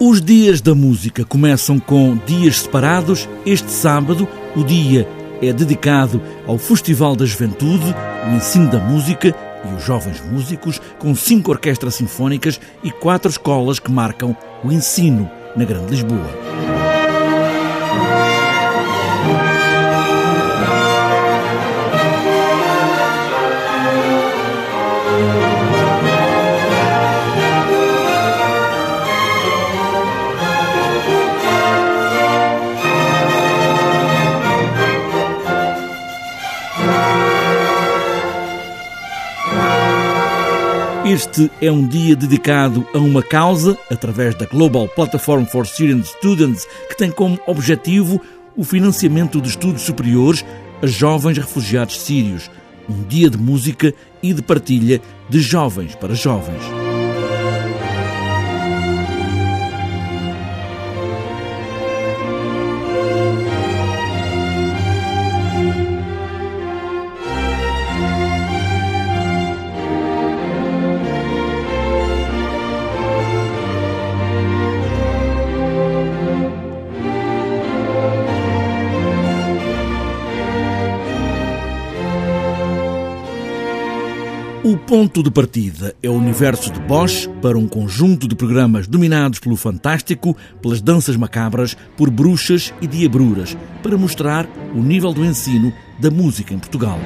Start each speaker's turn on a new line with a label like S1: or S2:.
S1: Os dias da música começam com dias separados. Este sábado, o dia é dedicado ao Festival da Juventude, o ensino da música e os jovens músicos, com cinco orquestras sinfónicas e quatro escolas que marcam o ensino na Grande Lisboa. Este é um dia dedicado a uma causa, através da Global Platform for Syrian Students, que tem como objetivo o financiamento de estudos superiores a jovens refugiados sírios. Um dia de música e de partilha de jovens para jovens. O ponto de partida é o universo de Bosch para um conjunto de programas dominados pelo fantástico, pelas danças macabras, por bruxas e diabruras, para mostrar o nível do ensino da música em Portugal.